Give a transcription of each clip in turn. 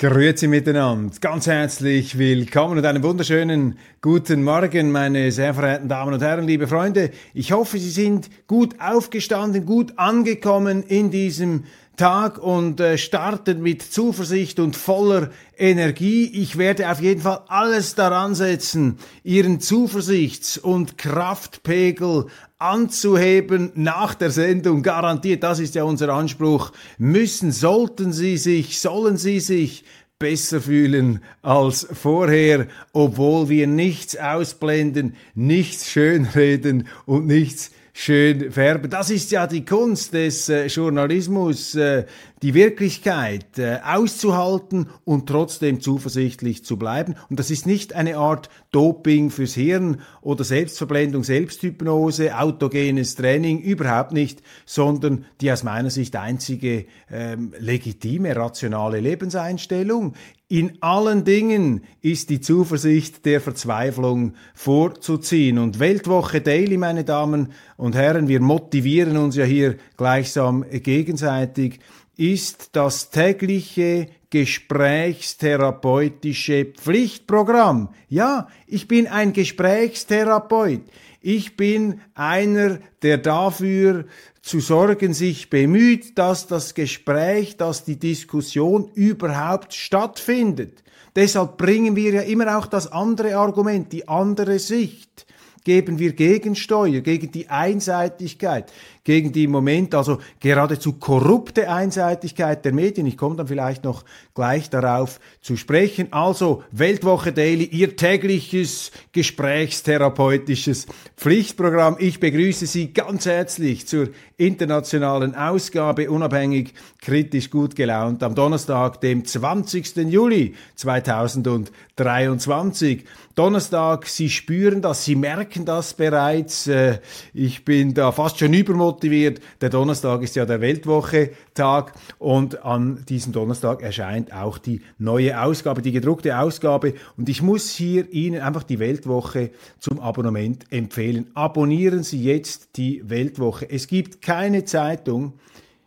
Grüezi miteinander, ganz herzlich willkommen und einen wunderschönen guten Morgen, meine sehr verehrten Damen und Herren, liebe Freunde. Ich hoffe, Sie sind gut aufgestanden, gut angekommen in diesem Tag und äh, starten mit Zuversicht und voller Energie. Ich werde auf jeden Fall alles daran setzen, Ihren Zuversichts- und Kraftpegel anzuheben nach der Sendung. Garantiert, das ist ja unser Anspruch. Müssen, sollten Sie sich, sollen Sie sich besser fühlen als vorher, obwohl wir nichts ausblenden, nichts schönreden und nichts schön färben. Das ist ja die Kunst des äh, Journalismus, äh, die Wirklichkeit äh, auszuhalten und trotzdem zuversichtlich zu bleiben. Und das ist nicht eine Art Doping fürs Hirn oder Selbstverblendung, Selbsthypnose, autogenes Training, überhaupt nicht, sondern die aus meiner Sicht einzige ähm, legitime, rationale Lebenseinstellung. In allen Dingen ist die Zuversicht der Verzweiflung vorzuziehen. Und Weltwoche Daily, meine Damen und Herren, wir motivieren uns ja hier gleichsam gegenseitig, ist das tägliche gesprächstherapeutische Pflichtprogramm. Ja, ich bin ein Gesprächstherapeut. Ich bin einer, der dafür zu sorgen sich bemüht, dass das Gespräch, dass die Diskussion überhaupt stattfindet. Deshalb bringen wir ja immer auch das andere Argument, die andere Sicht geben wir Gegensteuer gegen die Einseitigkeit, gegen die im Moment also geradezu korrupte Einseitigkeit der Medien. Ich komme dann vielleicht noch gleich darauf zu sprechen. Also Weltwoche Daily, Ihr tägliches gesprächstherapeutisches Pflichtprogramm. Ich begrüße Sie ganz herzlich zur internationalen Ausgabe, unabhängig, kritisch, gut gelaunt, am Donnerstag, dem 20. Juli 2023. Donnerstag, Sie spüren das, Sie merken das bereits. Äh, Ich bin da fast schon übermotiviert. Der Donnerstag ist ja der Weltwoche-Tag und an diesem Donnerstag erscheint auch die neue Ausgabe, die gedruckte Ausgabe. Und ich muss hier Ihnen einfach die Weltwoche zum Abonnement empfehlen. Abonnieren Sie jetzt die Weltwoche. Es gibt keine Zeitung,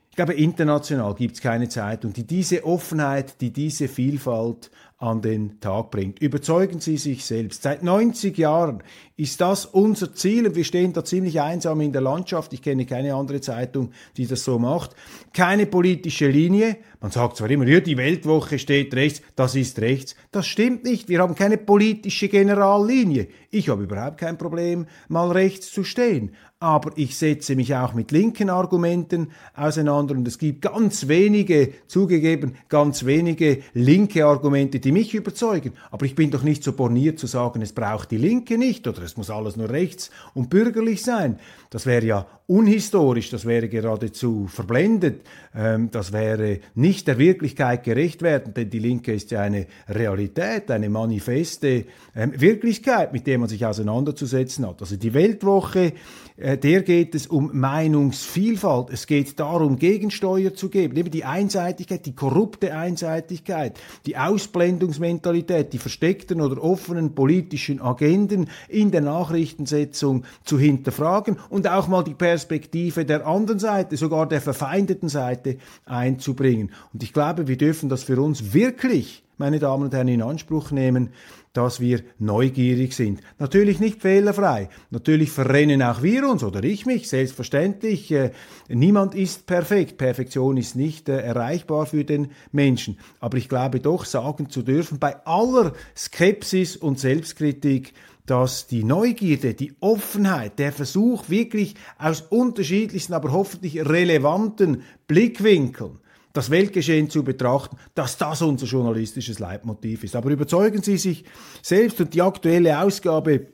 ich glaube, international gibt es keine Zeitung, die diese Offenheit, die diese Vielfalt an den Tag bringt. Überzeugen Sie sich selbst. Seit 90 Jahren ist das unser Ziel und wir stehen da ziemlich einsam in der Landschaft. Ich kenne keine andere Zeitung, die das so macht. Keine politische Linie. Man sagt zwar immer, ja, die Weltwoche steht rechts, das ist rechts. Das stimmt nicht. Wir haben keine politische Generallinie. Ich habe überhaupt kein Problem, mal rechts zu stehen aber ich setze mich auch mit linken Argumenten auseinander und es gibt ganz wenige, zugegeben, ganz wenige linke Argumente, die mich überzeugen. Aber ich bin doch nicht so borniert zu sagen, es braucht die Linke nicht oder es muss alles nur rechts und bürgerlich sein. Das wäre ja unhistorisch, das wäre geradezu verblendet, ähm, das wäre nicht der Wirklichkeit gerecht werden, denn die Linke ist ja eine Realität, eine manifeste ähm, Wirklichkeit, mit der man sich auseinanderzusetzen hat. Also die Weltwoche, äh, der geht es um Meinungsvielfalt, es geht darum, Gegensteuer zu geben, eben die Einseitigkeit, die korrupte Einseitigkeit, die Ausblendungsmentalität, die versteckten oder offenen politischen Agenden in der Nachrichtensetzung zu hinterfragen und auch mal die Perspektive der anderen Seite, sogar der verfeindeten Seite einzubringen. Und ich glaube, wir dürfen das für uns wirklich, meine Damen und Herren, in Anspruch nehmen, dass wir neugierig sind. Natürlich nicht fehlerfrei. Natürlich verrennen auch wir uns oder ich mich, selbstverständlich. Äh, niemand ist perfekt. Perfektion ist nicht äh, erreichbar für den Menschen. Aber ich glaube doch sagen zu dürfen, bei aller Skepsis und Selbstkritik, dass die Neugierde, die Offenheit, der Versuch wirklich aus unterschiedlichsten, aber hoffentlich relevanten Blickwinkeln das Weltgeschehen zu betrachten, dass das unser journalistisches Leitmotiv ist. Aber überzeugen Sie sich selbst und die aktuelle Ausgabe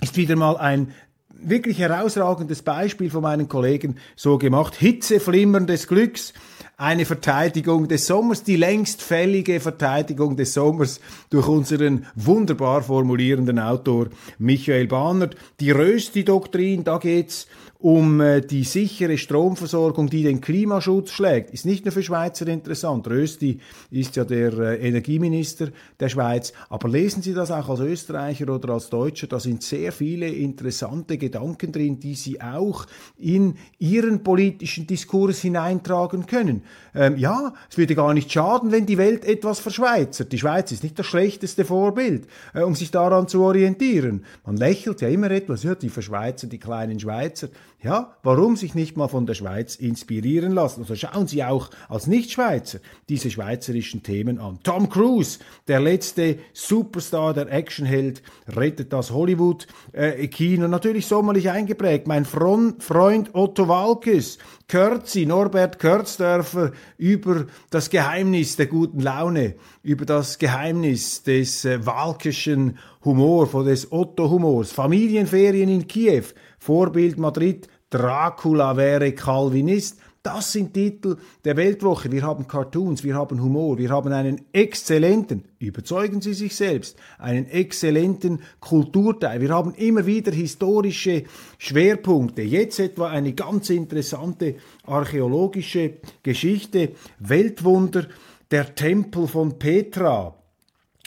ist wieder mal ein wirklich herausragendes Beispiel von meinen Kollegen so gemacht. Hitzeflimmern des Glücks eine Verteidigung des Sommers, die längst fällige Verteidigung des Sommers durch unseren wunderbar formulierenden Autor Michael Bahnert. Die Rösti-Doktrin, da geht's um äh, die sichere Stromversorgung, die den Klimaschutz schlägt, ist nicht nur für Schweizer interessant. Rösti ist ja der äh, Energieminister der Schweiz. Aber lesen Sie das auch als Österreicher oder als Deutscher, da sind sehr viele interessante Gedanken drin, die Sie auch in Ihren politischen Diskurs hineintragen können. Ähm, ja, es würde gar nicht schaden, wenn die Welt etwas verschweizert. Die Schweiz ist nicht das schlechteste Vorbild, äh, um sich daran zu orientieren. Man lächelt ja immer etwas, ja, die Verschweizer, die kleinen Schweizer. Ja, warum sich nicht mal von der Schweiz inspirieren lassen? Also schauen Sie auch als Nichtschweizer diese schweizerischen Themen an. Tom Cruise, der letzte Superstar, der Actionheld, rettet das Hollywood-Kino. Äh, Natürlich sommerlich eingeprägt. Mein Freund Otto Walkes, Kürzi, Norbert Kürzdörfer, über das Geheimnis der guten Laune, über das Geheimnis des äh, walkischen Humors, des Otto-Humors, Familienferien in Kiew, Vorbild Madrid, Dracula wäre Calvinist. Das sind Titel der Weltwoche. Wir haben Cartoons, wir haben Humor, wir haben einen exzellenten, überzeugen Sie sich selbst, einen exzellenten Kulturteil. Wir haben immer wieder historische Schwerpunkte. Jetzt etwa eine ganz interessante archäologische Geschichte. Weltwunder, der Tempel von Petra.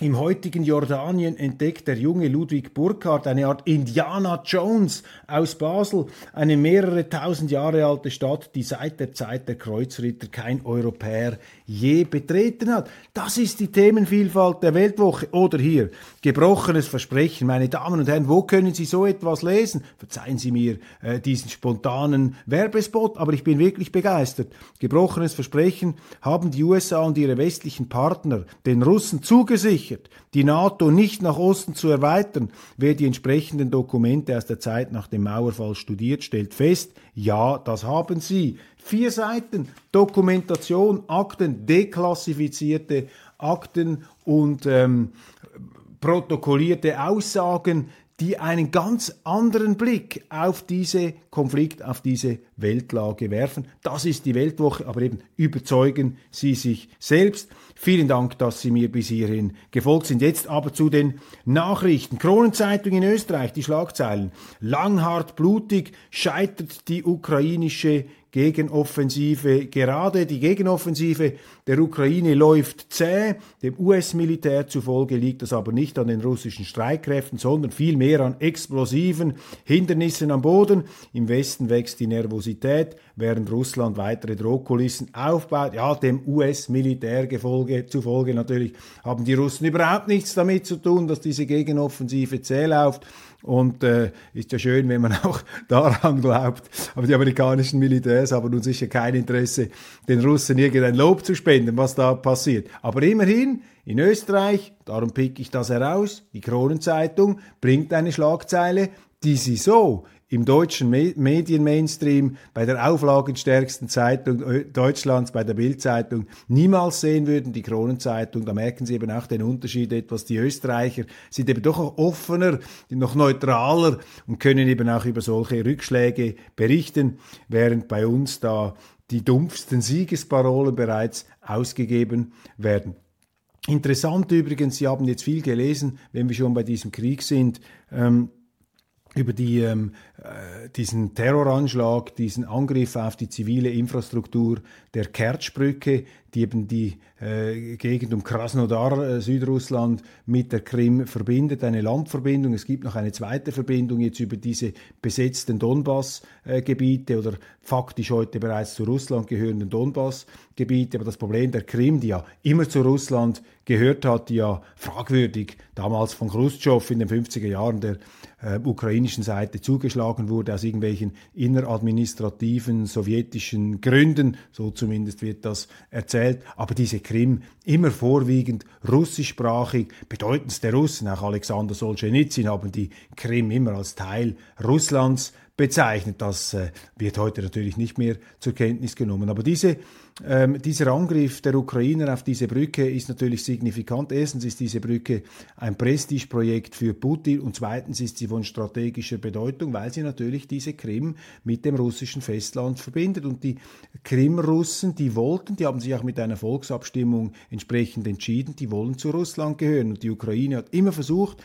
Im heutigen Jordanien entdeckt der junge Ludwig Burkhardt eine Art Indiana Jones aus Basel, eine mehrere tausend Jahre alte Stadt, die seit der Zeit der Kreuzritter kein Europäer je betreten hat. Das ist die Themenvielfalt der Weltwoche. Oder hier, gebrochenes Versprechen. Meine Damen und Herren, wo können Sie so etwas lesen? Verzeihen Sie mir äh, diesen spontanen Werbespot, aber ich bin wirklich begeistert. Gebrochenes Versprechen haben die USA und ihre westlichen Partner den Russen zugesichert, die NATO nicht nach Osten zu erweitern. Wer die entsprechenden Dokumente aus der Zeit nach dem Mauerfall studiert, stellt fest, ja, das haben sie. Vier Seiten Dokumentation, Akten, deklassifizierte Akten und ähm, protokollierte Aussagen, die einen ganz anderen Blick auf diese Konflikt, auf diese Weltlage werfen. Das ist die Weltwoche, aber eben überzeugen Sie sich selbst. Vielen Dank, dass Sie mir bis hierhin gefolgt sind. Jetzt aber zu den Nachrichten. Kronenzeitung in Österreich, die Schlagzeilen. Langhart blutig scheitert die ukrainische Gegenoffensive gerade. Die Gegenoffensive der Ukraine läuft zäh. Dem US-Militär zufolge liegt das aber nicht an den russischen Streitkräften, sondern vielmehr an explosiven Hindernissen am Boden. Im Westen wächst die Nervosität, während Russland weitere Drohkulissen aufbaut. Ja, dem US-Militär zufolge natürlich haben die Russen überhaupt nichts damit zu tun, dass diese Gegenoffensive zäh läuft. Und äh, ist ja schön, wenn man auch daran glaubt. Aber die amerikanischen Militärs haben nun sicher kein Interesse, den Russen irgendein Lob zu spenden, was da passiert. Aber immerhin, in Österreich, darum pick ich das heraus, die Kronenzeitung bringt eine Schlagzeile, die sie so im deutschen Medienmainstream, bei der auflagenstärksten Zeitung Deutschlands, bei der Bildzeitung niemals sehen würden, die Kronenzeitung. Da merken Sie eben auch den Unterschied etwas. Die Österreicher sind eben doch offener, noch neutraler und können eben auch über solche Rückschläge berichten, während bei uns da die dumpfsten Siegesparolen bereits ausgegeben werden. Interessant übrigens, Sie haben jetzt viel gelesen, wenn wir schon bei diesem Krieg sind. Ähm, über die, ähm, äh, diesen Terroranschlag, diesen Angriff auf die zivile Infrastruktur der Kertschbrücke, die eben die äh, Gegend um Krasnodar, äh, Südrussland, mit der Krim verbindet, eine Landverbindung. Es gibt noch eine zweite Verbindung jetzt über diese besetzten Donbass-Gebiete oder faktisch heute bereits zu Russland gehörenden Donbass-Gebiete. Aber das Problem der Krim, die ja immer zu Russland gehört hat, die ja fragwürdig damals von Khrushchev in den 50er Jahren der äh, ukrainischen Seite zugeschlagen wurde aus irgendwelchen inneradministrativen sowjetischen Gründen, so zumindest wird das erzählt, aber diese Krim immer vorwiegend russischsprachig, bedeutendste Russen, auch Alexander Solzhenitsyn haben die Krim immer als Teil Russlands bezeichnet. Das äh, wird heute natürlich nicht mehr zur Kenntnis genommen. Aber diese, ähm, dieser Angriff der Ukrainer auf diese Brücke ist natürlich signifikant. Erstens ist diese Brücke ein Prestigeprojekt für Putin und zweitens ist sie von strategischer Bedeutung, weil sie natürlich diese Krim mit dem russischen Festland verbindet. Und die Krimrussen, die wollten, die haben sich auch mit einer Volksabstimmung entsprechend entschieden, die wollen zu Russland gehören. Und die Ukraine hat immer versucht,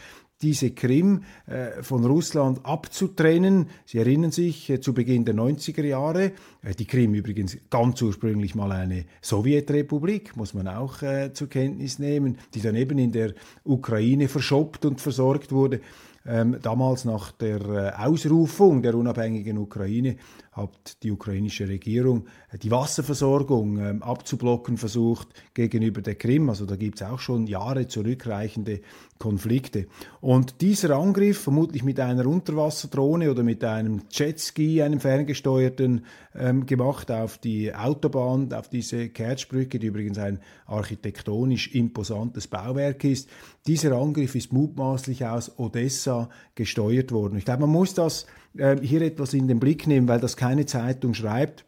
diese Krim äh, von Russland abzutrennen. Sie erinnern sich äh, zu Beginn der 90er Jahre, äh, die Krim übrigens ganz ursprünglich mal eine Sowjetrepublik, muss man auch zur Kenntnis nehmen, die dann eben in der Ukraine verschoppt und versorgt wurde. Ähm, damals nach der Ausrufung der unabhängigen Ukraine hat die ukrainische Regierung äh, die Wasserversorgung ähm, abzublocken versucht gegenüber der Krim. Also da gibt es auch schon Jahre zurückreichende Konflikte. Und dieser Angriff, vermutlich mit einer Unterwasserdrohne oder mit einem Jetski, einem ferngesteuerten, ähm, gemacht auf die Autobahn, auf diese Kertschbrücke, die übrigens ein architektonisch imposantes Bauwerk ist. Dieser Angriff ist mutmaßlich aus Odessa gesteuert worden. Ich glaube, man muss das äh, hier etwas in den Blick nehmen, weil das keine Zeitung schreibt.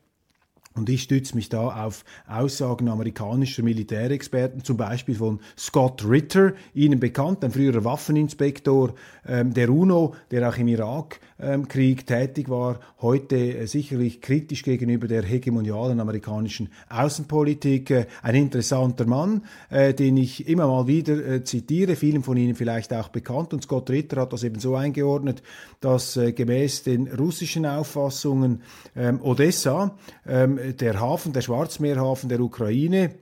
Und ich stütze mich da auf Aussagen amerikanischer Militärexperten, zum Beispiel von Scott Ritter, Ihnen bekannt, ein früherer Waffeninspektor ähm, der UNO, der auch im Irakkrieg ähm, tätig war, heute äh, sicherlich kritisch gegenüber der hegemonialen amerikanischen Außenpolitik. Äh, ein interessanter Mann, äh, den ich immer mal wieder äh, zitiere, vielen von Ihnen vielleicht auch bekannt. Und Scott Ritter hat das eben so eingeordnet, dass äh, gemäß den russischen Auffassungen ähm, Odessa, ähm, der Hafen, der Schwarzmeerhafen der Ukraine,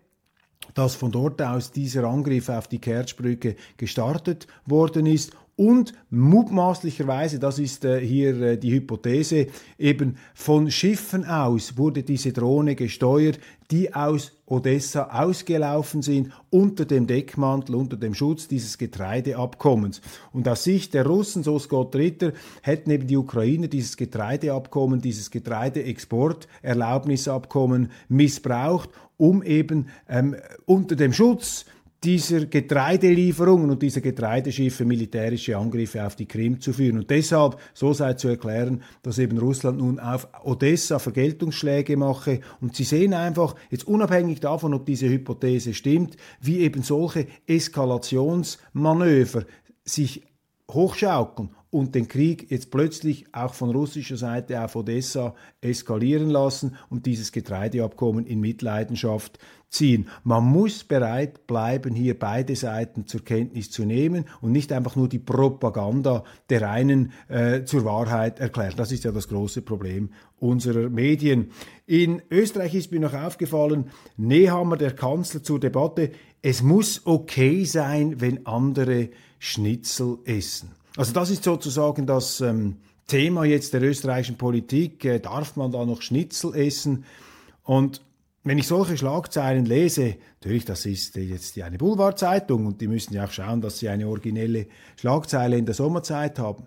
dass von dort aus dieser Angriff auf die Kertschbrücke gestartet worden ist und mutmaßlicherweise, das ist äh, hier äh, die Hypothese, eben von Schiffen aus wurde diese Drohne gesteuert, die aus Odessa ausgelaufen sind unter dem Deckmantel, unter dem Schutz dieses Getreideabkommens. Und aus Sicht der Russen, so Scott Ritter, hätten eben die Ukrainer dieses Getreideabkommen, dieses Getreideexporterlaubnisabkommen missbraucht, um eben ähm, unter dem Schutz dieser Getreidelieferungen und dieser Getreideschiffe militärische Angriffe auf die Krim zu führen. Und deshalb, so sei zu erklären, dass eben Russland nun auf Odessa Vergeltungsschläge mache. Und Sie sehen einfach, jetzt unabhängig davon, ob diese Hypothese stimmt, wie eben solche Eskalationsmanöver sich hochschaukeln und den Krieg jetzt plötzlich auch von russischer Seite auf Odessa eskalieren lassen und dieses Getreideabkommen in Mitleidenschaft ziehen. Man muss bereit bleiben, hier beide Seiten zur Kenntnis zu nehmen und nicht einfach nur die Propaganda der einen äh, zur Wahrheit erklären. Das ist ja das große Problem unserer Medien. In Österreich ist mir noch aufgefallen, Nehammer, der Kanzler, zur Debatte, es muss okay sein, wenn andere Schnitzel essen. Also das ist sozusagen das ähm, Thema jetzt der österreichischen Politik. Äh, darf man da noch Schnitzel essen? Und wenn ich solche Schlagzeilen lese, natürlich, das ist jetzt eine Boulevardzeitung und die müssen ja auch schauen, dass sie eine originelle Schlagzeile in der Sommerzeit haben.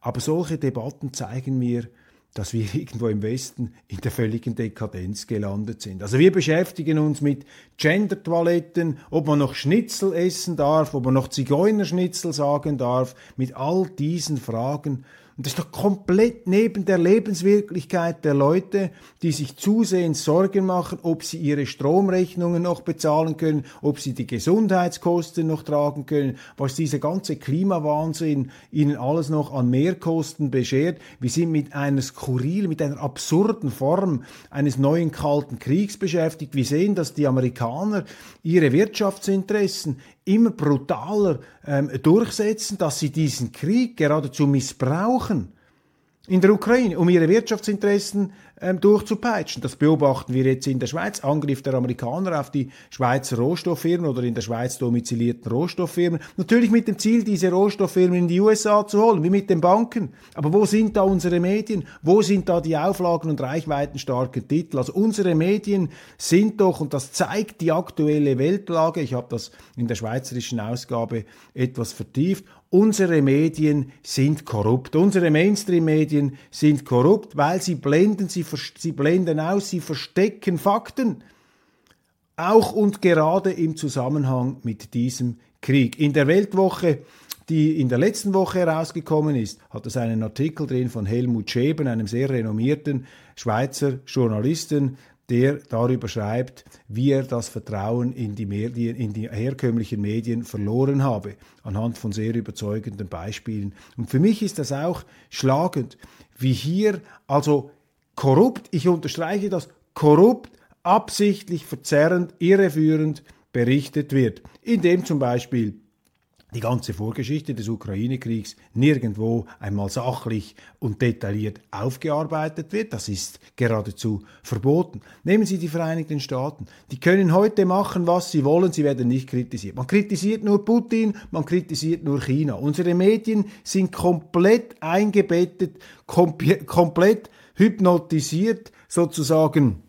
Aber solche Debatten zeigen mir, dass wir irgendwo im Westen in der völligen Dekadenz gelandet sind. Also wir beschäftigen uns mit Gender-Toiletten, ob man noch Schnitzel essen darf, ob man noch Zigeunerschnitzel sagen darf, mit all diesen Fragen. Und das ist doch komplett neben der Lebenswirklichkeit der Leute, die sich zusehends Sorgen machen, ob sie ihre Stromrechnungen noch bezahlen können, ob sie die Gesundheitskosten noch tragen können, was dieser ganze Klimawahnsinn ihnen alles noch an Mehrkosten beschert. Wir sind mit einer skurrilen, mit einer absurden Form eines neuen Kalten Kriegs beschäftigt. Wir sehen, dass die Amerikaner ihre Wirtschaftsinteressen immer brutaler ähm, durchsetzen, dass sie diesen Krieg geradezu missbrauchen. In der Ukraine, um ihre Wirtschaftsinteressen ähm, durchzupeitschen. Das beobachten wir jetzt in der Schweiz. Angriff der Amerikaner auf die Schweizer Rohstofffirmen oder in der Schweiz domizilierten Rohstofffirmen. Natürlich mit dem Ziel, diese Rohstofffirmen in die USA zu holen, wie mit den Banken. Aber wo sind da unsere Medien? Wo sind da die Auflagen und reichweitenstarken Titel? Also unsere Medien sind doch, und das zeigt die aktuelle Weltlage, ich habe das in der schweizerischen Ausgabe etwas vertieft, unsere Medien sind korrupt. Unsere Mainstream-Medien sind korrupt, weil sie blenden, sie, sie blenden aus, sie verstecken Fakten. Auch und gerade im Zusammenhang mit diesem Krieg. In der Weltwoche die in der letzten Woche herausgekommen ist, hat es einen Artikel drin von Helmut Scheben, einem sehr renommierten Schweizer Journalisten, der darüber schreibt, wie er das Vertrauen in die, Medien, in die herkömmlichen Medien verloren habe, anhand von sehr überzeugenden Beispielen. Und für mich ist das auch schlagend, wie hier also korrupt, ich unterstreiche das, korrupt, absichtlich verzerrend, irreführend berichtet wird, indem zum Beispiel die ganze Vorgeschichte des Ukraine-Kriegs nirgendwo einmal sachlich und detailliert aufgearbeitet wird. Das ist geradezu verboten. Nehmen Sie die Vereinigten Staaten. Die können heute machen, was sie wollen, sie werden nicht kritisiert. Man kritisiert nur Putin, man kritisiert nur China. Unsere Medien sind komplett eingebettet, komplett hypnotisiert, sozusagen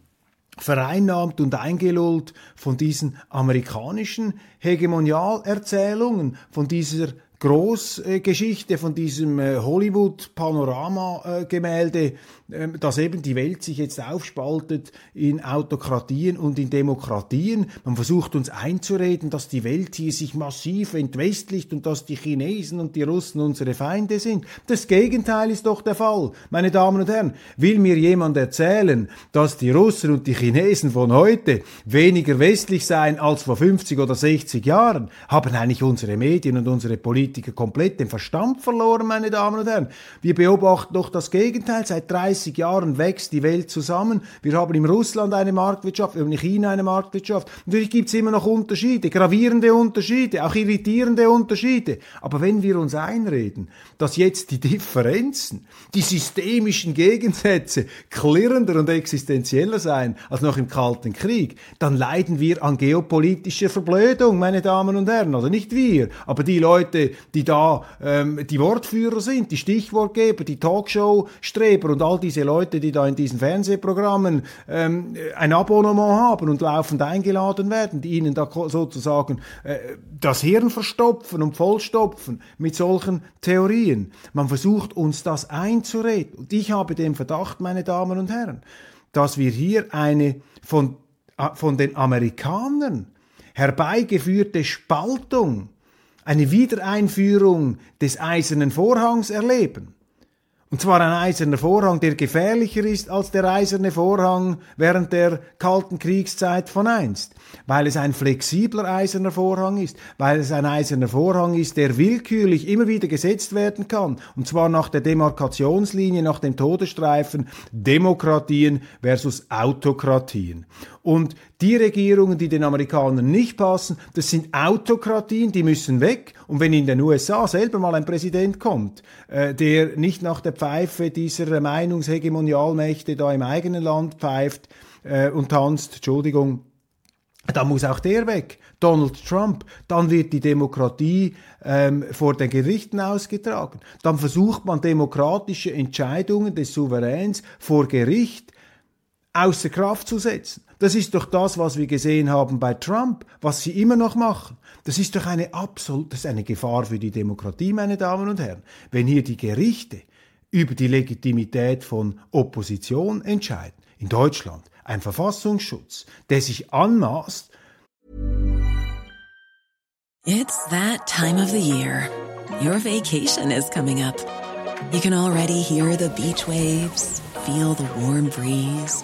vereinnahmt und eingelullt von diesen amerikanischen Hegemonialerzählungen, von dieser Großgeschichte von diesem äh, Hollywood-Panorama-Gemälde, ähm, dass eben die Welt sich jetzt aufspaltet in Autokratien und in Demokratien. Man versucht uns einzureden, dass die Welt hier sich massiv entwestlicht und dass die Chinesen und die Russen unsere Feinde sind. Das Gegenteil ist doch der Fall. Meine Damen und Herren, will mir jemand erzählen, dass die Russen und die Chinesen von heute weniger westlich seien als vor 50 oder 60 Jahren? Haben eigentlich unsere Medien und unsere Politiker Politiker komplett den Verstand verloren, meine Damen und Herren. Wir beobachten doch das Gegenteil. Seit 30 Jahren wächst die Welt zusammen. Wir haben in Russland eine Marktwirtschaft, wir haben in China eine Marktwirtschaft. Natürlich gibt es immer noch Unterschiede, gravierende Unterschiede, auch irritierende Unterschiede. Aber wenn wir uns einreden, dass jetzt die Differenzen, die systemischen Gegensätze klirrender und existenzieller seien als noch im Kalten Krieg, dann leiden wir an geopolitischer Verblödung, meine Damen und Herren. Also nicht wir, aber die Leute, die da ähm, die Wortführer sind, die Stichwortgeber, die Talkshow-Streber und all diese Leute, die da in diesen Fernsehprogrammen ähm, ein Abonnement haben und laufend eingeladen werden, die ihnen da sozusagen äh, das Hirn verstopfen und vollstopfen mit solchen Theorien. Man versucht uns das einzureden. Und ich habe den Verdacht, meine Damen und Herren, dass wir hier eine von, äh, von den Amerikanern herbeigeführte Spaltung eine Wiedereinführung des eisernen Vorhangs erleben. Und zwar ein eiserner Vorhang, der gefährlicher ist als der eiserne Vorhang während der Kalten Kriegszeit von einst, weil es ein flexibler eiserner Vorhang ist, weil es ein eiserner Vorhang ist, der willkürlich immer wieder gesetzt werden kann, und zwar nach der Demarkationslinie, nach dem Todesstreifen Demokratien versus Autokratien. Und die Regierungen, die den Amerikanern nicht passen, das sind Autokratien, die müssen weg. Und wenn in den USA selber mal ein Präsident kommt, äh, der nicht nach der Pfeife dieser Meinungshegemonialmächte da im eigenen Land pfeift äh, und tanzt, Entschuldigung, dann muss auch der weg. Donald Trump, dann wird die Demokratie ähm, vor den Gerichten ausgetragen. Dann versucht man demokratische Entscheidungen des Souveräns vor Gericht außer Kraft zu setzen. Das ist doch das, was wir gesehen haben bei Trump, was sie immer noch machen. Das ist doch eine absolute, das ist eine Gefahr für die Demokratie, meine Damen und Herren. Wenn hier die Gerichte über die Legitimität von Opposition entscheiden, in Deutschland ein Verfassungsschutz, der sich anmaßt. It's that time of the year. Your vacation is coming up. You can already hear the beach waves, feel the warm breeze,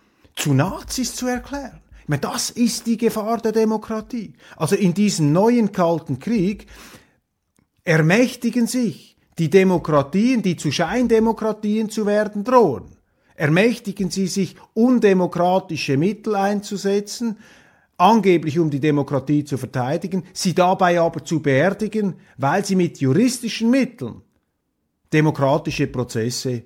zu Nazis zu erklären. Ich meine, das ist die Gefahr der Demokratie. Also in diesem neuen Kalten Krieg ermächtigen sich die Demokratien, die zu Scheindemokratien zu werden drohen, ermächtigen sie sich, undemokratische Mittel einzusetzen, angeblich um die Demokratie zu verteidigen, sie dabei aber zu beerdigen, weil sie mit juristischen Mitteln demokratische Prozesse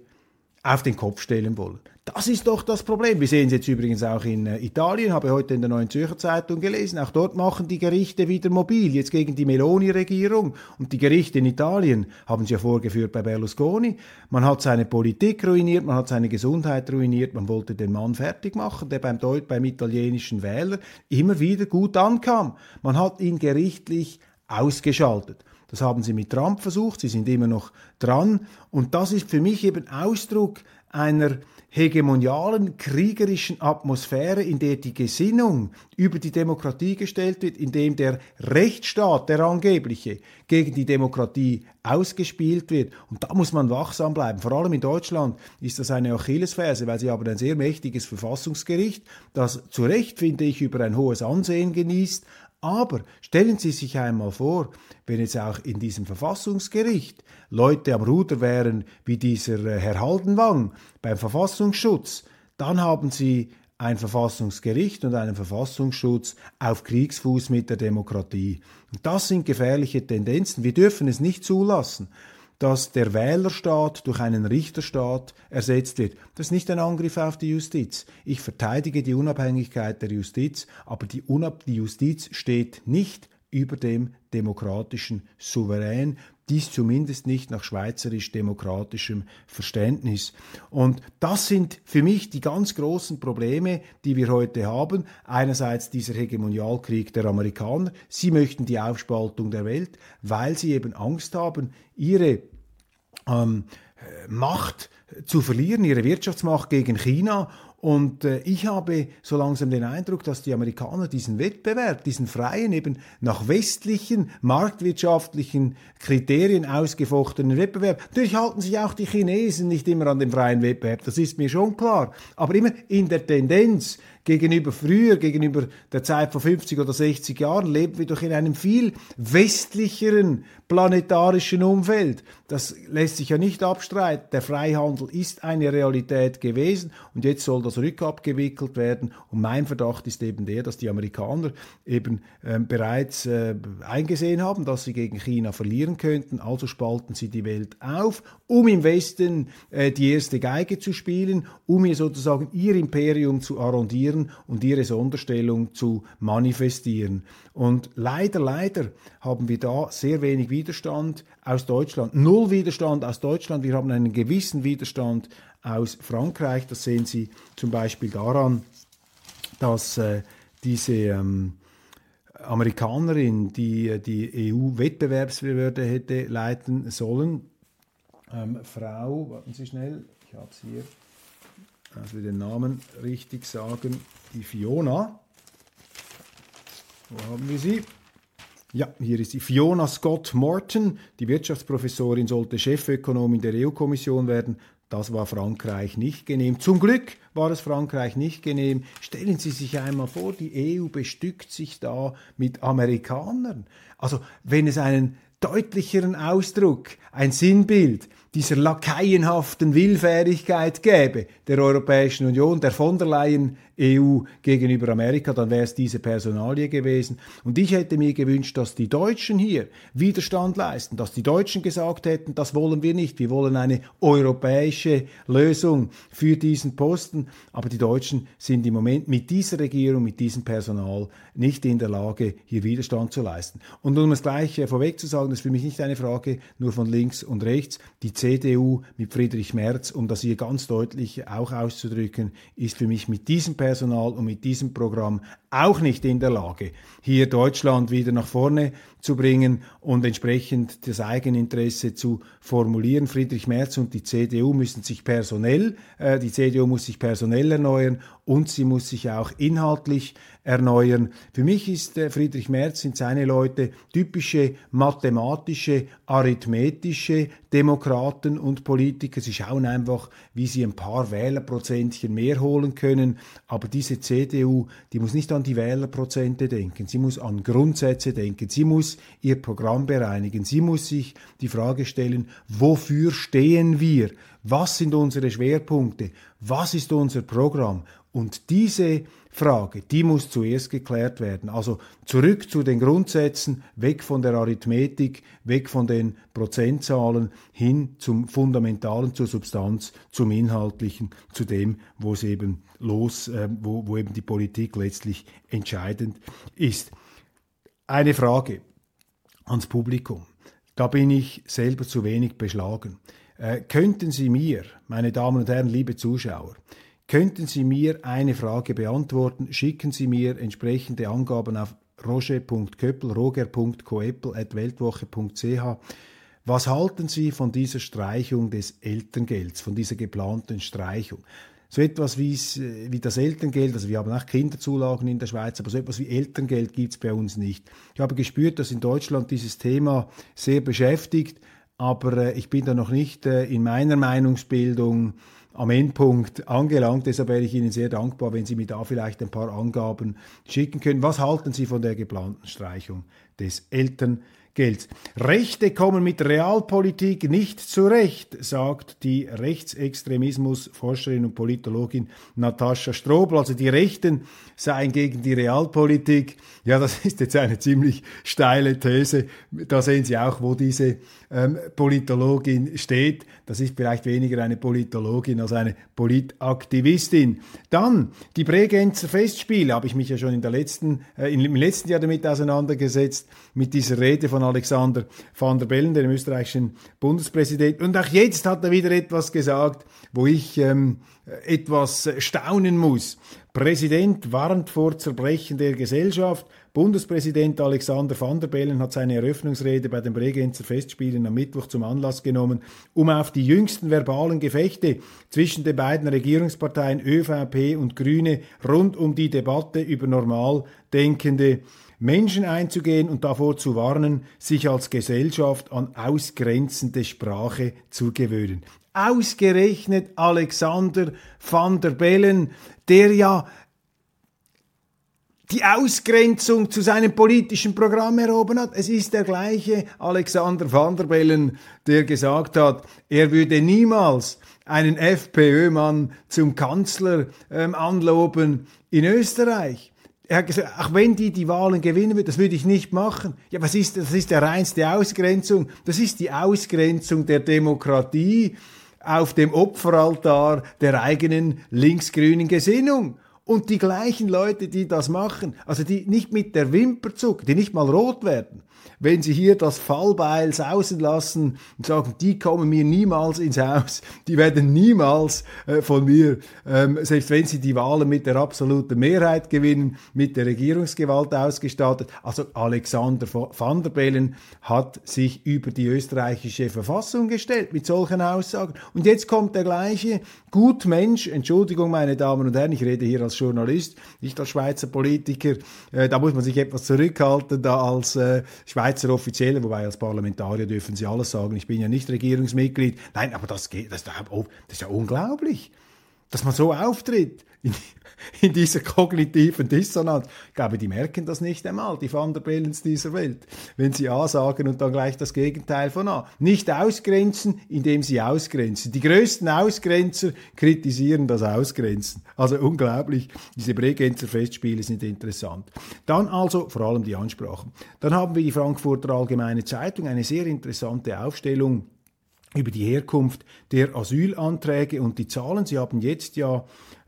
auf den Kopf stellen wollen. Das ist doch das Problem. Wir sehen es jetzt übrigens auch in äh, Italien, habe heute in der Neuen Zürcher Zeitung gelesen. Auch dort machen die Gerichte wieder mobil, jetzt gegen die Meloni-Regierung. Und die Gerichte in Italien haben sie ja vorgeführt bei Berlusconi. Man hat seine Politik ruiniert, man hat seine Gesundheit ruiniert, man wollte den Mann fertig machen, der beim, Deut beim italienischen Wähler immer wieder gut ankam. Man hat ihn gerichtlich ausgeschaltet. Das haben sie mit Trump versucht, sie sind immer noch dran. Und das ist für mich eben Ausdruck einer hegemonialen, kriegerischen Atmosphäre, in der die Gesinnung über die Demokratie gestellt wird, in dem der Rechtsstaat, der angebliche, gegen die Demokratie ausgespielt wird. Und da muss man wachsam bleiben. Vor allem in Deutschland ist das eine Achillesferse, weil sie haben ein sehr mächtiges Verfassungsgericht, das zu Recht, finde ich, über ein hohes Ansehen genießt, aber stellen Sie sich einmal vor, wenn jetzt auch in diesem Verfassungsgericht Leute am Ruder wären wie dieser äh, Herr Haldenwang beim Verfassungsschutz, dann haben Sie ein Verfassungsgericht und einen Verfassungsschutz auf Kriegsfuß mit der Demokratie. Das sind gefährliche Tendenzen. Wir dürfen es nicht zulassen dass der Wählerstaat durch einen Richterstaat ersetzt wird. Das ist nicht ein Angriff auf die Justiz. Ich verteidige die Unabhängigkeit der Justiz, aber die, Unab die Justiz steht nicht über dem demokratischen Souverän, dies zumindest nicht nach schweizerisch-demokratischem Verständnis. Und das sind für mich die ganz großen Probleme, die wir heute haben. Einerseits dieser Hegemonialkrieg der Amerikaner. Sie möchten die Aufspaltung der Welt, weil sie eben Angst haben, ihre ähm, Macht zu verlieren, ihre Wirtschaftsmacht gegen China und äh, ich habe so langsam den Eindruck, dass die Amerikaner diesen Wettbewerb, diesen freien, eben nach westlichen, marktwirtschaftlichen Kriterien ausgefochtenen Wettbewerb, natürlich halten sich auch die Chinesen nicht immer an den freien Wettbewerb, das ist mir schon klar, aber immer in der Tendenz, gegenüber früher, gegenüber der Zeit vor 50 oder 60 Jahren, leben wir doch in einem viel westlicheren planetarischen Umfeld. Das lässt sich ja nicht abstreiten. Der Freihandel ist eine Realität gewesen und jetzt soll das rückabgewickelt werden. Und mein Verdacht ist eben der, dass die Amerikaner eben äh, bereits äh, eingesehen haben, dass sie gegen China verlieren könnten. Also spalten sie die Welt auf, um im Westen äh, die erste Geige zu spielen, um ihr sozusagen ihr Imperium zu arrondieren präsentieren und ihre Sonderstellung zu manifestieren. Und leider, leider haben wir da sehr wenig Widerstand aus Deutschland. Null Widerstand aus Deutschland. Wir haben einen gewissen Widerstand aus Frankreich. Das sehen Sie zum Beispiel daran, dass äh, diese ähm, Amerikanerin, die äh, die EU-Wettbewerbsbehörde hätte leiten sollen, ähm, Frau, warten Sie schnell, ich habe es hier, dass wir den Namen richtig sagen, die Fiona. Wo haben wir sie? Ja, hier ist die Fiona Scott Morton. Die Wirtschaftsprofessorin sollte Chefökonomin der EU-Kommission werden. Das war Frankreich nicht genehm. Zum Glück war es Frankreich nicht genehm. Stellen Sie sich einmal vor, die EU bestückt sich da mit Amerikanern. Also wenn es einen deutlicheren Ausdruck, ein Sinnbild dieser lakaienhaften Willfährigkeit gäbe der Europäischen Union, der von der Leyen EU gegenüber Amerika, dann wäre es diese Personalie gewesen. Und ich hätte mir gewünscht, dass die Deutschen hier Widerstand leisten, dass die Deutschen gesagt hätten, das wollen wir nicht, wir wollen eine europäische Lösung für diesen Posten. Aber die Deutschen sind im Moment mit dieser Regierung, mit diesem Personal nicht in der Lage, hier Widerstand zu leisten. Und um es gleich äh, vorweg zu sagen, das ist für mich nicht eine Frage nur von links und rechts. Die CDU mit Friedrich Merz, um das hier ganz deutlich auch auszudrücken, ist für mich mit diesem Personal und mit diesem Programm auch nicht in der Lage, hier Deutschland wieder nach vorne zu bringen und entsprechend das Eigeninteresse zu formulieren. Friedrich Merz und die CDU müssen sich personell, äh, die CDU muss sich personell erneuern und sie muss sich auch inhaltlich erneuern. Für mich ist äh, Friedrich Merz, sind seine Leute typische mathematische, arithmetische, Kandidaten und Politiker. Sie schauen einfach, wie sie ein paar Wählerprozentchen mehr holen können. Aber diese CDU, die muss nicht an die Wählerprozente denken. Sie muss an Grundsätze denken. Sie muss ihr Programm bereinigen. Sie muss sich die Frage stellen, wofür stehen wir? Was sind unsere Schwerpunkte? Was ist unser Programm? Und diese Frage, die muss zuerst geklärt werden. Also zurück zu den Grundsätzen, weg von der Arithmetik, weg von den Prozentzahlen, hin zum Fundamentalen, zur Substanz, zum Inhaltlichen, zu dem, wo es eben los, äh, wo, wo eben die Politik letztlich entscheidend ist. Eine Frage ans Publikum. Da bin ich selber zu wenig beschlagen. Äh, könnten Sie mir, meine Damen und Herren, liebe Zuschauer, Könnten Sie mir eine Frage beantworten? Schicken Sie mir entsprechende Angaben auf roger.köppel, roger.coeppel.weltwoche.ch. Was halten Sie von dieser Streichung des Elterngelds, von dieser geplanten Streichung? So etwas wie, wie das Elterngeld, also wir haben auch Kinderzulagen in der Schweiz, aber so etwas wie Elterngeld gibt es bei uns nicht. Ich habe gespürt, dass in Deutschland dieses Thema sehr beschäftigt, aber äh, ich bin da noch nicht äh, in meiner Meinungsbildung am Endpunkt angelangt. Deshalb wäre ich Ihnen sehr dankbar, wenn Sie mir da vielleicht ein paar Angaben schicken können. Was halten Sie von der geplanten Streichung des Eltern? Geld. Rechte kommen mit Realpolitik nicht zurecht, sagt die Rechtsextremismusforscherin und Politologin Natascha Strobel. Also die Rechten seien gegen die Realpolitik. Ja, das ist jetzt eine ziemlich steile These. Da sehen Sie auch, wo diese ähm, Politologin steht. Das ist vielleicht weniger eine Politologin als eine Politaktivistin. Dann die Bregenzer Festspiele, habe ich mich ja schon in der letzten, äh, im letzten Jahr damit auseinandergesetzt, mit dieser Rede von Alexander van der Bellen, dem österreichischen Bundespräsidenten. Und auch jetzt hat er wieder etwas gesagt, wo ich ähm, etwas staunen muss. Präsident warnt vor Zerbrechen der Gesellschaft. Bundespräsident Alexander van der Bellen hat seine Eröffnungsrede bei den Bregenzer Festspielen am Mittwoch zum Anlass genommen, um auf die jüngsten verbalen Gefechte zwischen den beiden Regierungsparteien ÖVP und Grüne rund um die Debatte über normal denkende Menschen einzugehen und davor zu warnen, sich als Gesellschaft an ausgrenzende Sprache zu gewöhnen. Ausgerechnet Alexander van der Bellen, der ja die Ausgrenzung zu seinem politischen Programm erhoben hat. Es ist der gleiche Alexander van der Bellen, der gesagt hat, er würde niemals einen FPÖ-Mann zum Kanzler ähm, anloben in Österreich. Er hat gesagt, auch wenn die die Wahlen gewinnen wird, das würde ich nicht machen. Ja, was ist das? Das ist der reinste Ausgrenzung. Das ist die Ausgrenzung der Demokratie auf dem Opferaltar der eigenen linksgrünen Gesinnung. Und die gleichen Leute, die das machen, also die nicht mit der Wimper zucken, die nicht mal rot werden, wenn sie hier das Fallbeil sausen lassen und sagen, die kommen mir niemals ins Haus, die werden niemals äh, von mir, ähm, selbst wenn sie die Wahlen mit der absoluten Mehrheit gewinnen, mit der Regierungsgewalt ausgestattet. Also Alexander van der Bellen hat sich über die österreichische Verfassung gestellt mit solchen Aussagen. Und jetzt kommt der gleiche Gutmensch, Entschuldigung meine Damen und Herren, ich rede hier als Journalist, nicht als Schweizer Politiker, äh, da muss man sich etwas zurückhalten, da als äh, Schweizer Offizielle, wobei als Parlamentarier dürfen sie alles sagen, ich bin ja nicht Regierungsmitglied. Nein, aber das geht, das, das ist ja unglaublich, dass man so auftritt dieser kognitiven Dissonanz. Ich glaube, die merken das nicht einmal, die Van der Bellens dieser Welt, wenn sie A sagen und dann gleich das Gegenteil von A. Nicht ausgrenzen, indem sie ausgrenzen. Die größten Ausgrenzer kritisieren das Ausgrenzen. Also unglaublich, diese Bregenzer Festspiele sind interessant. Dann also vor allem die Ansprachen. Dann haben wir die Frankfurter Allgemeine Zeitung, eine sehr interessante Aufstellung über die Herkunft der Asylanträge und die Zahlen. Sie haben jetzt ja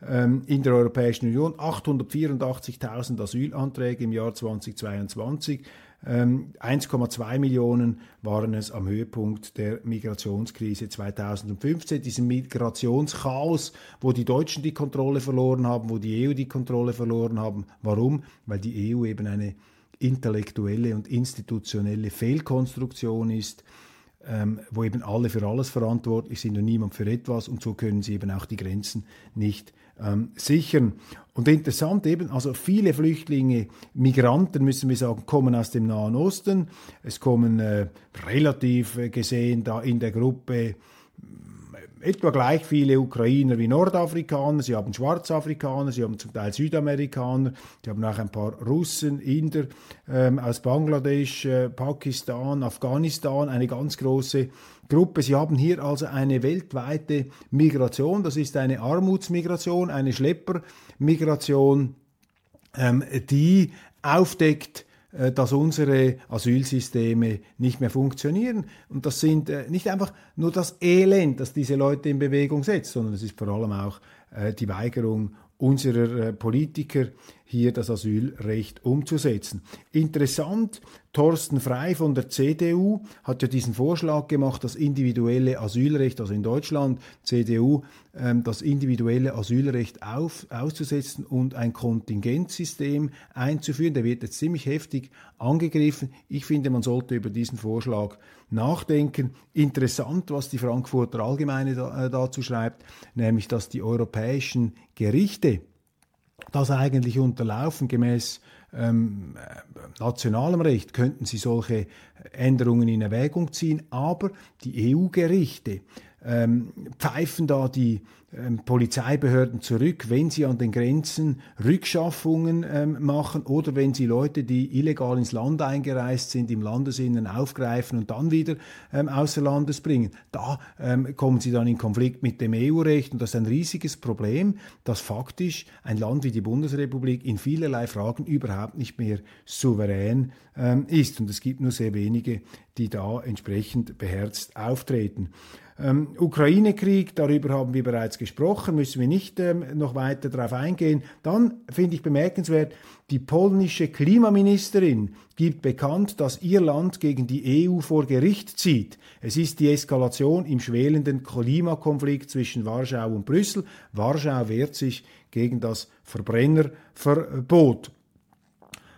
ähm, in der Europäischen Union 884.000 Asylanträge im Jahr 2022. Ähm, 1,2 Millionen waren es am Höhepunkt der Migrationskrise 2015, diesem Migrationschaos, wo die Deutschen die Kontrolle verloren haben, wo die EU die Kontrolle verloren haben. Warum? Weil die EU eben eine intellektuelle und institutionelle Fehlkonstruktion ist ähm, wo eben alle für alles verantwortlich sind und niemand für etwas und so können sie eben auch die Grenzen nicht ähm, sichern. Und interessant eben, also viele Flüchtlinge, Migranten müssen wir sagen, kommen aus dem Nahen Osten. Es kommen äh, relativ äh, gesehen da in der Gruppe etwa gleich viele Ukrainer wie Nordafrikaner, sie haben Schwarzafrikaner, sie haben zum Teil Südamerikaner, sie haben auch ein paar Russen, Inder ähm, aus Bangladesch, äh, Pakistan, Afghanistan, eine ganz große Gruppe. Sie haben hier also eine weltweite Migration, das ist eine Armutsmigration, eine Schleppermigration, ähm, die aufdeckt, dass unsere Asylsysteme nicht mehr funktionieren. Und das sind äh, nicht einfach nur das Elend, das diese Leute in Bewegung setzt, sondern es ist vor allem auch äh, die Weigerung unserer Politiker, hier das Asylrecht umzusetzen. Interessant, Thorsten Frei von der CDU hat ja diesen Vorschlag gemacht, das individuelle Asylrecht, also in Deutschland, CDU, ähm, das individuelle Asylrecht auf, auszusetzen und ein Kontingenzsystem einzuführen. Der wird jetzt ziemlich heftig angegriffen. Ich finde, man sollte über diesen Vorschlag nachdenken. Interessant, was die Frankfurter Allgemeine äh, dazu schreibt, nämlich, dass die europäischen Gerichte das eigentlich unterlaufen gemäß ähm, nationalem Recht könnten sie solche Änderungen in Erwägung ziehen, aber die EU-Gerichte ähm, pfeifen da die ähm, Polizeibehörden zurück, wenn sie an den Grenzen Rückschaffungen ähm, machen oder wenn sie Leute, die illegal ins Land eingereist sind, im Landesinnen aufgreifen und dann wieder ähm, außer Landes bringen. Da ähm, kommen sie dann in Konflikt mit dem EU-Recht und das ist ein riesiges Problem, dass faktisch ein Land wie die Bundesrepublik in vielerlei Fragen überhaupt nicht mehr souverän ähm, ist und es gibt nur sehr wenige, die da entsprechend beherzt auftreten. Ähm, Ukraine-Krieg, darüber haben wir bereits gesprochen, müssen wir nicht ähm, noch weiter darauf eingehen. Dann finde ich bemerkenswert, die polnische Klimaministerin gibt bekannt, dass ihr Land gegen die EU vor Gericht zieht. Es ist die Eskalation im schwelenden Klimakonflikt zwischen Warschau und Brüssel. Warschau wehrt sich gegen das Verbrennerverbot.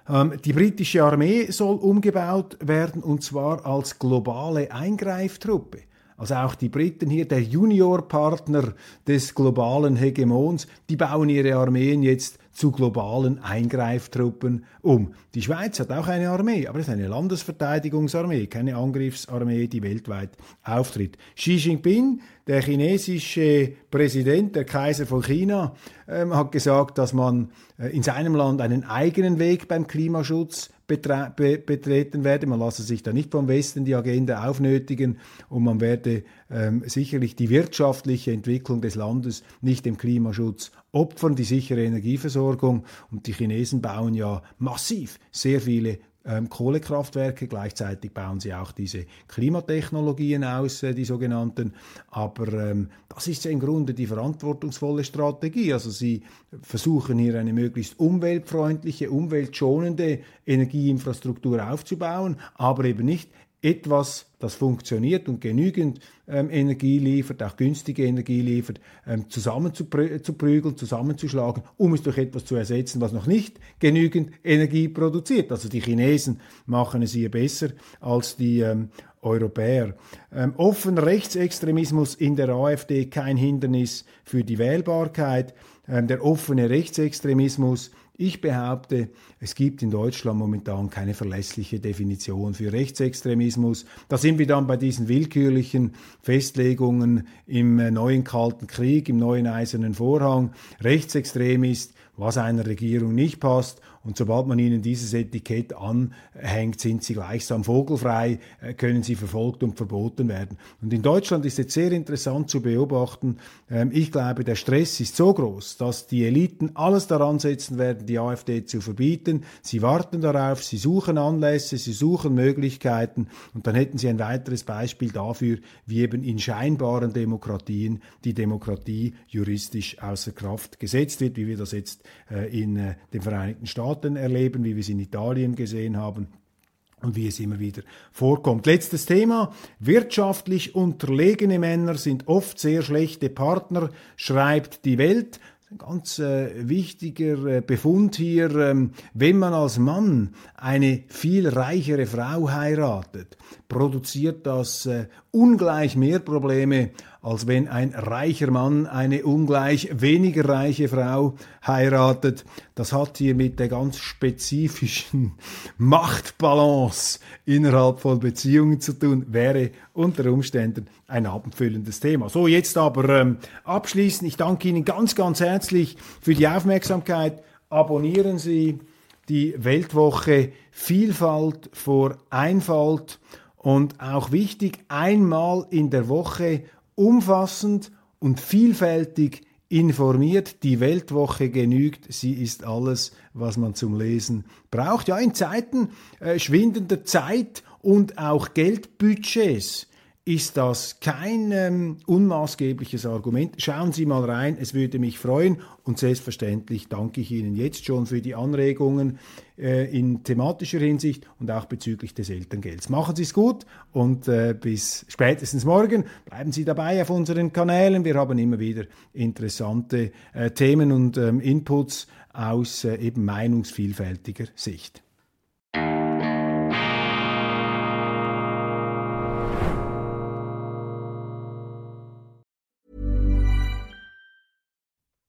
Ähm, die britische Armee soll umgebaut werden und zwar als globale Eingreiftruppe. Also auch die Briten hier, der Juniorpartner des globalen Hegemons, die bauen ihre Armeen jetzt zu globalen Eingreiftruppen um. Die Schweiz hat auch eine Armee, aber es ist eine Landesverteidigungsarmee, keine Angriffsarmee, die weltweit auftritt. Xi Jinping, der chinesische Präsident, der Kaiser von China, ähm, hat gesagt, dass man äh, in seinem Land einen eigenen Weg beim Klimaschutz betreten werde. Man lasse sich da nicht vom Westen die Agenda aufnötigen und man werde ähm, sicherlich die wirtschaftliche Entwicklung des Landes nicht dem Klimaschutz opfern, die sichere Energieversorgung. Und die Chinesen bauen ja massiv sehr viele ähm, Kohlekraftwerke. Gleichzeitig bauen sie auch diese Klimatechnologien aus, äh, die sogenannten. Aber ähm, das ist ja im Grunde die verantwortungsvolle Strategie. Also sie versuchen hier eine möglichst umweltfreundliche, umweltschonende Energieinfrastruktur aufzubauen, aber eben nicht etwas, das funktioniert und genügend ähm, Energie liefert, auch günstige Energie liefert, ähm, zusammenzuprügeln, zusammenzuschlagen, um es durch etwas zu ersetzen, was noch nicht genügend Energie produziert. Also die Chinesen machen es hier besser als die ähm, Europäer. Ähm, offener Rechtsextremismus in der AfD kein Hindernis für die Wählbarkeit. Ähm, der offene Rechtsextremismus ich behaupte, es gibt in Deutschland momentan keine verlässliche Definition für Rechtsextremismus. Da sind wir dann bei diesen willkürlichen Festlegungen im äh, neuen Kalten Krieg, im neuen Eisernen Vorhang. Rechtsextrem ist, was einer Regierung nicht passt und sobald man ihnen dieses Etikett anhängt, sind sie gleichsam vogelfrei, äh, können sie verfolgt und verboten werden. Und in Deutschland ist jetzt sehr interessant zu beobachten, ähm, ich glaube, der Stress ist so groß, dass die Eliten alles daran setzen werden, die AfD zu verbieten. Sie warten darauf, sie suchen Anlässe, sie suchen Möglichkeiten und dann hätten sie ein weiteres Beispiel dafür, wie eben in scheinbaren Demokratien die Demokratie juristisch außer Kraft gesetzt wird, wie wir das jetzt äh, in äh, den Vereinigten Staaten Staaten erleben, wie wir es in Italien gesehen haben und wie es immer wieder vorkommt. Letztes Thema. Wirtschaftlich unterlegene Männer sind oft sehr schlechte Partner, schreibt die Welt. ein ganz äh, wichtiger äh, Befund hier, ähm, wenn man als Mann eine viel reichere Frau heiratet, produziert das äh, ungleich mehr Probleme, als wenn ein reicher Mann eine ungleich weniger reiche Frau heiratet. Das hat hier mit der ganz spezifischen Machtbalance innerhalb von Beziehungen zu tun, wäre unter Umständen ein abendfüllendes Thema. So, jetzt aber ähm, abschließend. Ich danke Ihnen ganz, ganz herzlich für die Aufmerksamkeit. Abonnieren Sie die Weltwoche Vielfalt vor Einfalt und auch wichtig, einmal in der Woche umfassend und vielfältig informiert. Die Weltwoche genügt. Sie ist alles, was man zum Lesen braucht. Ja, in Zeiten äh, schwindender Zeit und auch Geldbudgets ist das kein ähm, unmaßgebliches Argument. Schauen Sie mal rein, es würde mich freuen und selbstverständlich danke ich Ihnen jetzt schon für die Anregungen äh, in thematischer Hinsicht und auch bezüglich des Elterngelds. Machen Sie es gut und äh, bis spätestens morgen. Bleiben Sie dabei auf unseren Kanälen. Wir haben immer wieder interessante äh, Themen und ähm, Inputs aus äh, eben meinungsvielfältiger Sicht.